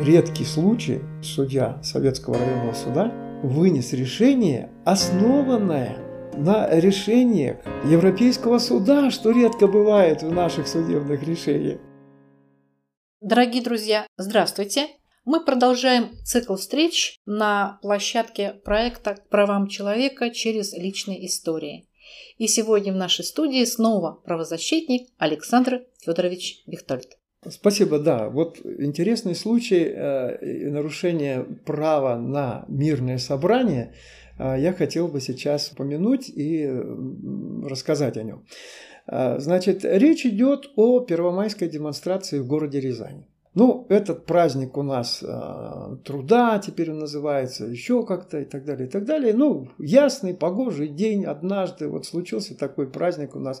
редкий случай судья Советского районного суда вынес решение, основанное на решениях Европейского суда, что редко бывает в наших судебных решениях. Дорогие друзья, здравствуйте! Мы продолжаем цикл встреч на площадке проекта «К правам человека через личные истории». И сегодня в нашей студии снова правозащитник Александр Федорович Бехтольд. Спасибо, да. Вот интересный случай э, нарушения права на мирное собрание э, я хотел бы сейчас упомянуть и рассказать о нем. Э, значит, речь идет о первомайской демонстрации в городе Рязани. Ну, этот праздник у нас э, труда теперь он называется, еще как-то и так далее, и так далее. Ну, ясный, погожий день однажды, вот случился такой праздник у нас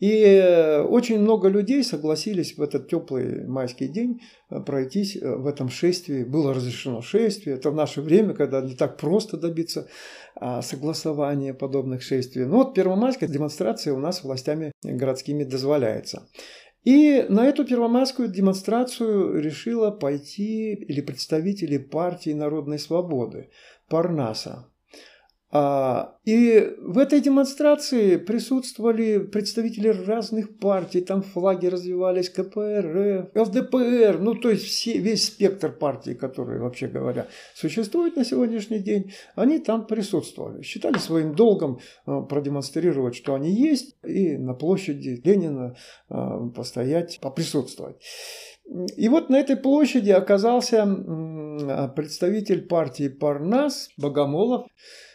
и очень много людей согласились в этот теплый майский день э, пройтись э, в этом шествии. Было разрешено шествие. Это в наше время, когда не так просто добиться а, согласования подобных шествий. Но вот первомайская демонстрация у нас властями городскими дозволяется. И на эту первомайскую демонстрацию решила пойти или представители партии народной свободы Парнаса. А, и в этой демонстрации присутствовали представители разных партий, там флаги развивались КПРФ, ЛДПР, ну то есть все, весь спектр партий, которые, вообще говоря, существуют на сегодняшний день, они там присутствовали. Считали своим долгом а, продемонстрировать, что они есть, и на площади Ленина а, постоять, поприсутствовать. И вот на этой площади оказался представитель партии Парнас Богомолов,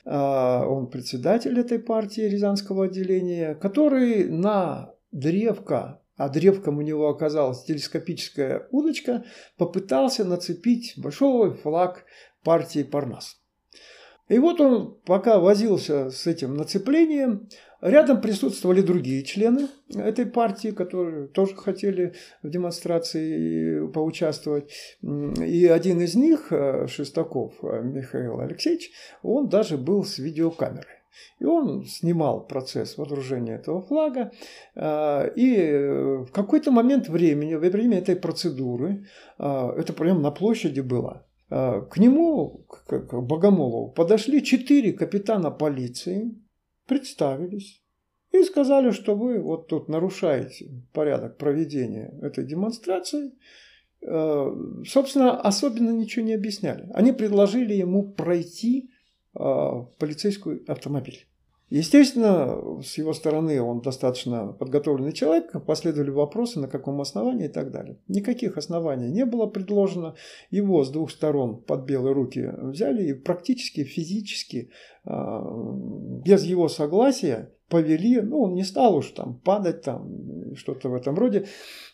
а, он председатель этой партии Рязанского отделения, который на древко, а древком у него оказалась телескопическая удочка, попытался нацепить большой флаг партии Парнас. И вот он пока возился с этим нацеплением, рядом присутствовали другие члены этой партии, которые тоже хотели в демонстрации поучаствовать. И один из них, э, Шестаков э, Михаил Алексеевич, он даже был с видеокамерой. И он снимал процесс водружения этого флага. Э, и в какой-то момент времени, во время этой процедуры, это прямо на площади было, к нему, к Богомолову, подошли четыре капитана полиции, представились и сказали, что вы вот тут нарушаете порядок проведения этой демонстрации. А, собственно, особенно ничего не объясняли. Они предложили ему пройти в полицейский автомобиль. Естественно, с его стороны он достаточно подготовленный человек, последовали вопросы, на каком основании и так далее. Никаких оснований не было предложено. Его с двух сторон под белые руки взяли и практически физически, а, без его согласия, повели, ну, он не стал уж там падать, там, что-то в этом роде,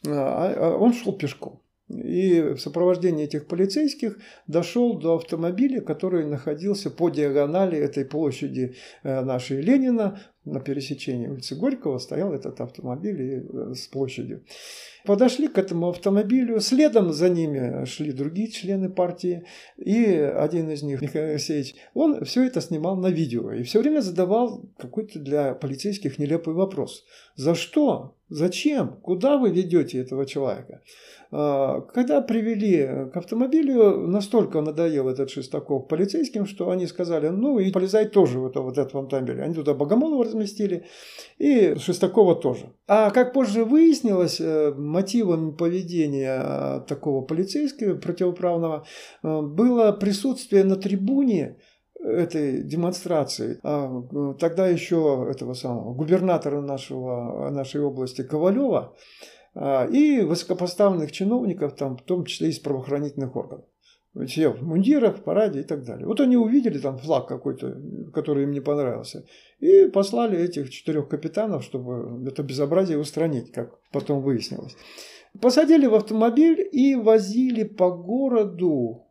а, а он шел пешком. И в сопровождении этих полицейских дошел до автомобиля, который находился по диагонали этой площади э, нашей Ленина. На пересечении улицы Горького стоял этот автомобиль э, с площадью. Подошли к этому автомобилю, следом за ними шли другие члены партии, и один из них, Михаил Алексеевич, он все это снимал на видео и все время задавал какой-то для полицейских нелепый вопрос. За что? Зачем? Куда вы ведете этого человека? А, когда привели к автомобилю, настолько надоел этот Шестаков полицейским, что они сказали, ну и полезай тоже в это, вот этот автомобиль. Они туда Богомолова разместили и Шестакова тоже. А как позже выяснилось, э, мотивом поведения э, такого полицейского противоправного э, было присутствие на трибуне этой демонстрации. А тогда еще этого самого губернатора нашего, нашей области Ковалева, а, и высокопоставленных чиновников, там, в том числе из правоохранительных органов. Все в мундирах, в параде и так далее. Вот они увидели там флаг какой-то, который им не понравился, и послали этих четырех капитанов, чтобы это безобразие устранить, как потом выяснилось. Посадили в автомобиль и возили по городу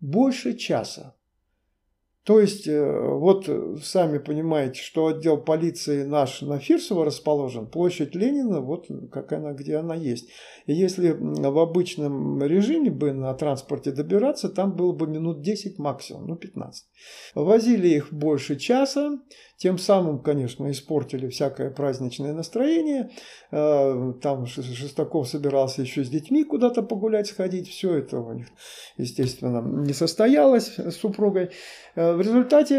больше часа. То есть, э, вот сами понимаете, что отдел полиции наш на Фирсово расположен, площадь Ленина, вот как она, где она есть. И если в обычном режиме бы на транспорте добираться, там было бы минут 10 максимум, ну 15. Возили их больше часа, тем самым, конечно, испортили всякое праздничное настроение. Э, там Шестаков собирался еще с детьми куда-то погулять, сходить. Все это у них, естественно, не состоялось с супругой. Э, в результате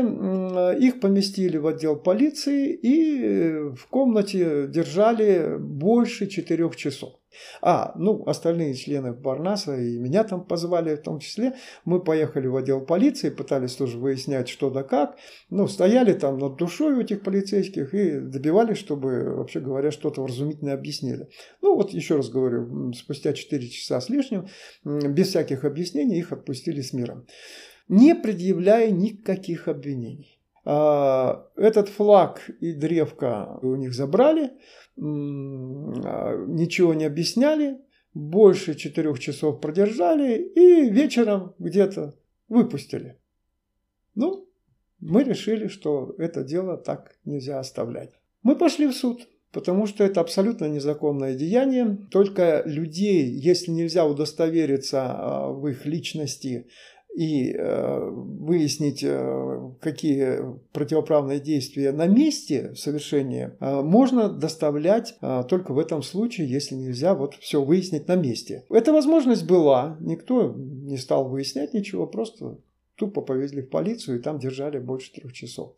их поместили в отдел полиции и в комнате держали больше четырех часов. А, ну, остальные члены Барнаса и меня там позвали в том числе. Мы поехали в отдел полиции, пытались тоже выяснять, что да как. Ну, стояли там над душой у этих полицейских и добивались, чтобы, вообще говоря, что-то вразумительно объяснили. Ну, вот еще раз говорю, спустя 4 часа с лишним, без всяких объяснений, их отпустили с миром. Не предъявляя никаких обвинений. А, этот флаг и древко у них забрали, ничего не объясняли, больше четырех часов продержали и вечером где-то выпустили. Ну, мы решили, что это дело так нельзя оставлять. Мы пошли в суд, потому что это абсолютно незаконное деяние. Только людей, если нельзя удостовериться а, в их личности и э, выяснить, э, какие противоправные действия на месте совершения, э, можно доставлять только в этом случае, если нельзя вот все выяснить на месте. Эта возможность была, никто не стал выяснять ничего, просто тупо повезли в полицию и там держали больше трех часов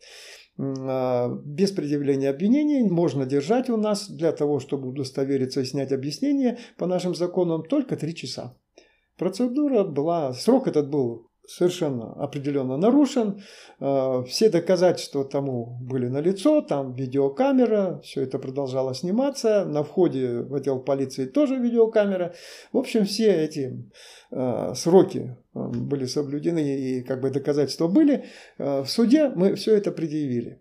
без предъявления обвинений можно держать у нас для того, чтобы удостовериться и снять объяснение по нашим законам только три часа. Процедура была, срок этот был совершенно определенно нарушен. Э, все доказательства тому были налицо, там видеокамера, все это продолжало сниматься. На входе в отдел полиции тоже видеокамера. В общем, все эти э, сроки э, были соблюдены и как бы доказательства были. В суде мы все это предъявили.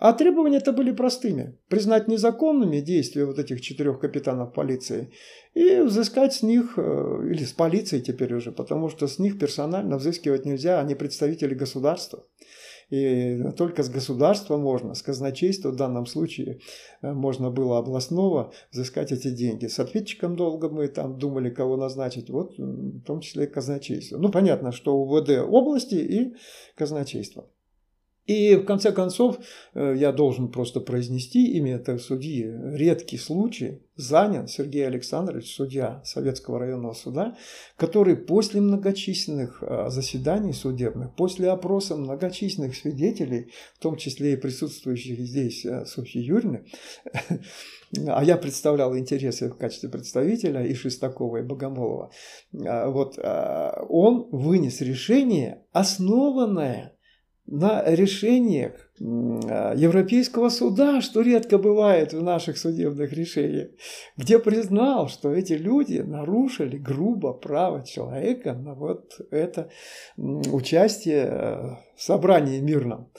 А требования-то были простыми. Признать незаконными действия вот этих четырех капитанов полиции и взыскать с них, э, или с полицией теперь уже, потому что с них персонально взыскивать нельзя, они представители государства. И только с государства можно, с казначейства в данном случае э, можно было областного взыскать эти деньги. С ответчиком долго мы там думали, кого назначить, вот в том числе и казначейство. Ну, понятно, что УВД области и казначейство. И в конце концов, э, я должен просто произнести имя этого судьи. Редкий случай занял Сергей Александрович, судья Советского районного суда, который после многочисленных э, заседаний судебных, после опроса многочисленных свидетелей, в том числе и присутствующих здесь э, Софьи Юрьевны, а я представлял интересы в качестве представителя и Шестакова, и Богомолова, вот он вынес решение, основанное на решениях а, Европейского суда, что редко бывает в наших судебных решениях, где признал, что эти люди нарушили грубо право человека на вот это участие в собрании мирном.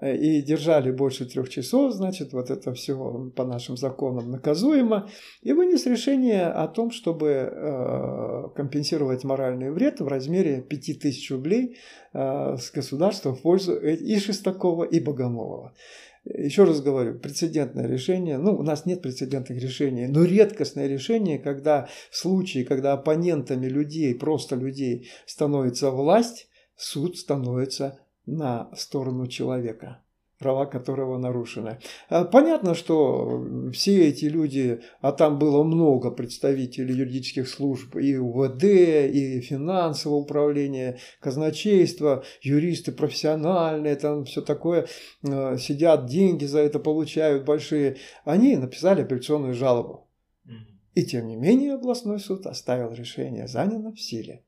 Э, и держали больше трех часов, значит, вот это все по нашим законам наказуемо, и вынес решение о том, чтобы э, компенсировать моральный вред в размере 5000 рублей э, с государства в пользу и Шестакова, и Богомолова. Еще раз говорю, прецедентное решение, ну, у нас нет прецедентных решений, но редкостное решение, когда в случае, когда оппонентами людей, просто людей становится власть, суд становится на сторону человека, права которого нарушены. А понятно, что все эти люди, а там было много представителей юридических служб, и УВД, и финансового управления, казначейства, юристы профессиональные, там все такое, э, сидят, деньги за это получают большие, они написали апелляционную жалобу. И тем не менее областной суд оставил решение Занина в силе.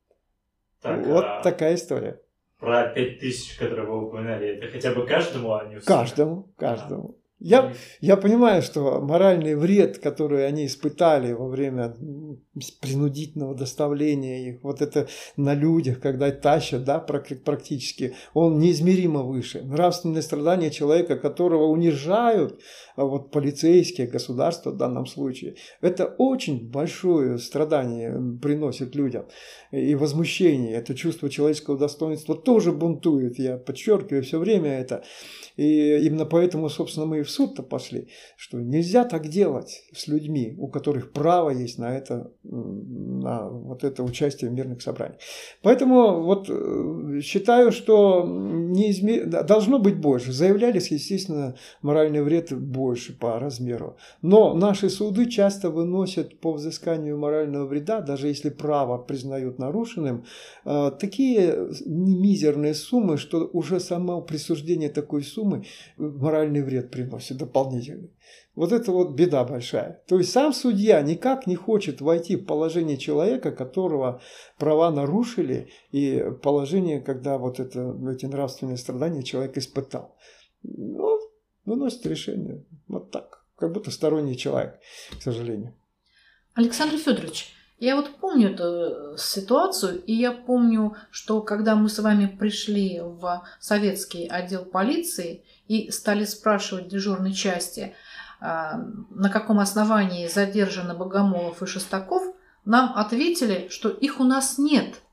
Так, вот а... такая история про 5000, которые вы упоминали, это хотя бы каждому, а не всем? Каждому, каждому. Я, я понимаю, что моральный вред, который они испытали во время принудительного доставления их, вот это на людях, когда тащат, да, практически, он неизмеримо выше. Нравственное страдание человека, которого унижают, а вот полицейские, государство в данном случае, это очень большое страдание приносит людям. И возмущение, это чувство человеческого достоинства тоже бунтует, я подчеркиваю все время это. И именно поэтому, собственно, мы в суд-то пошли, что нельзя так делать с людьми, у которых право есть на это, на вот это участие в мирных собраниях. Поэтому вот э, считаю, что неизме... должно быть больше. Заявлялись, естественно, моральный вред больше по размеру. Но наши суды часто выносят по взысканию морального вреда, даже если право признают нарушенным, э, такие мизерные суммы, что уже само присуждение такой суммы суммы моральный вред приносит дополнительный. Вот это вот беда большая. То есть сам судья никак не хочет войти в положение человека, которого права нарушили, и положение, когда вот это, эти нравственные страдания человек испытал. Ну, выносит решение вот так, как будто сторонний человек, к сожалению. Александр Федорович, я вот помню эту ситуацию, и я помню, что когда мы с вами пришли в советский отдел полиции и стали спрашивать дежурной части, а, на каком основании задержаны Богомолов и Шестаков, нам ответили, что их у нас нет –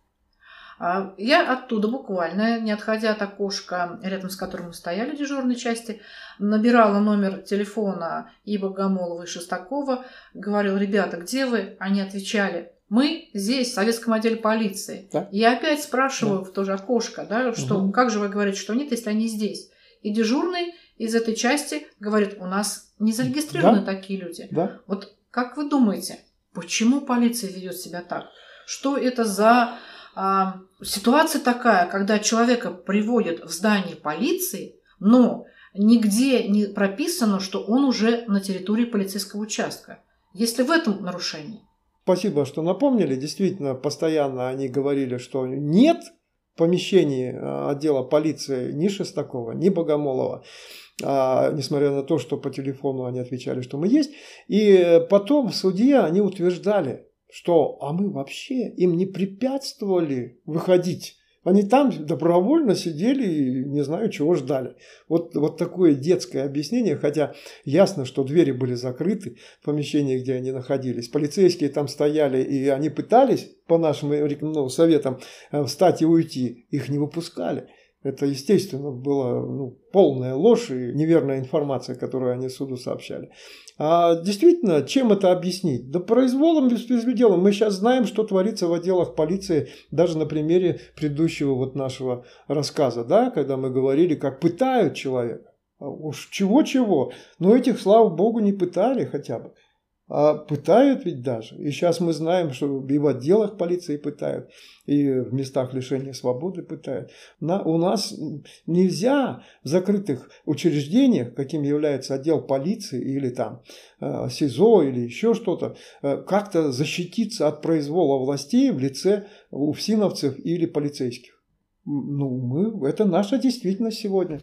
я оттуда буквально, не отходя от окошка, рядом с которым мы стояли в дежурной части, набирала номер телефона и Богомолова, и Шестакова, говорил, ребята, где вы? Они отвечали, мы здесь, в советском отделе полиции. Да? Я опять спрашиваю да. в то же окошко, да, что угу. как же вы говорите, что нет, если они здесь? И дежурный из этой части говорит, у нас не зарегистрированы да? такие люди. Да? Вот как вы думаете, почему полиция ведет себя так? Что это за а, ситуация такая, когда человека приводят в здание полиции, но нигде не прописано, что он уже на территории полицейского участка. Есть ли в этом нарушение? Спасибо, что напомнили. Действительно, постоянно они говорили, что нет помещений а, отдела полиции ни Шестакова, ни Богомолова. А, несмотря на то, что по телефону они отвечали, что мы есть. И потом в суде они утверждали, что а мы вообще им не препятствовали выходить. Они там добровольно сидели и не знаю, чего ждали. Вот, вот такое детское объяснение, хотя ясно, что двери были закрыты в помещении, где они находились. Полицейские там стояли, и они пытались, по нашим ну, советам, э, встать и уйти. Их не выпускали. Это, естественно, была ну, полная ложь и неверная информация, которую они суду сообщали. А действительно, чем это объяснить? Да произволом беспределом. Мы сейчас знаем, что творится в отделах полиции, даже на примере предыдущего вот нашего рассказа, да, когда мы говорили, как пытают человека. А уж чего-чего, но этих, слава богу, не пытали хотя бы. А пытают ведь даже. И сейчас мы знаем, что и в отделах полиции пытают, и в местах лишения свободы пытают. На, у нас нельзя в закрытых учреждениях, каким является отдел полиции или там э, СИЗО или еще что-то, э, как-то защититься от произвола властей в лице уфсиновцев или полицейских. Ну, мы, это наша действительность сегодня.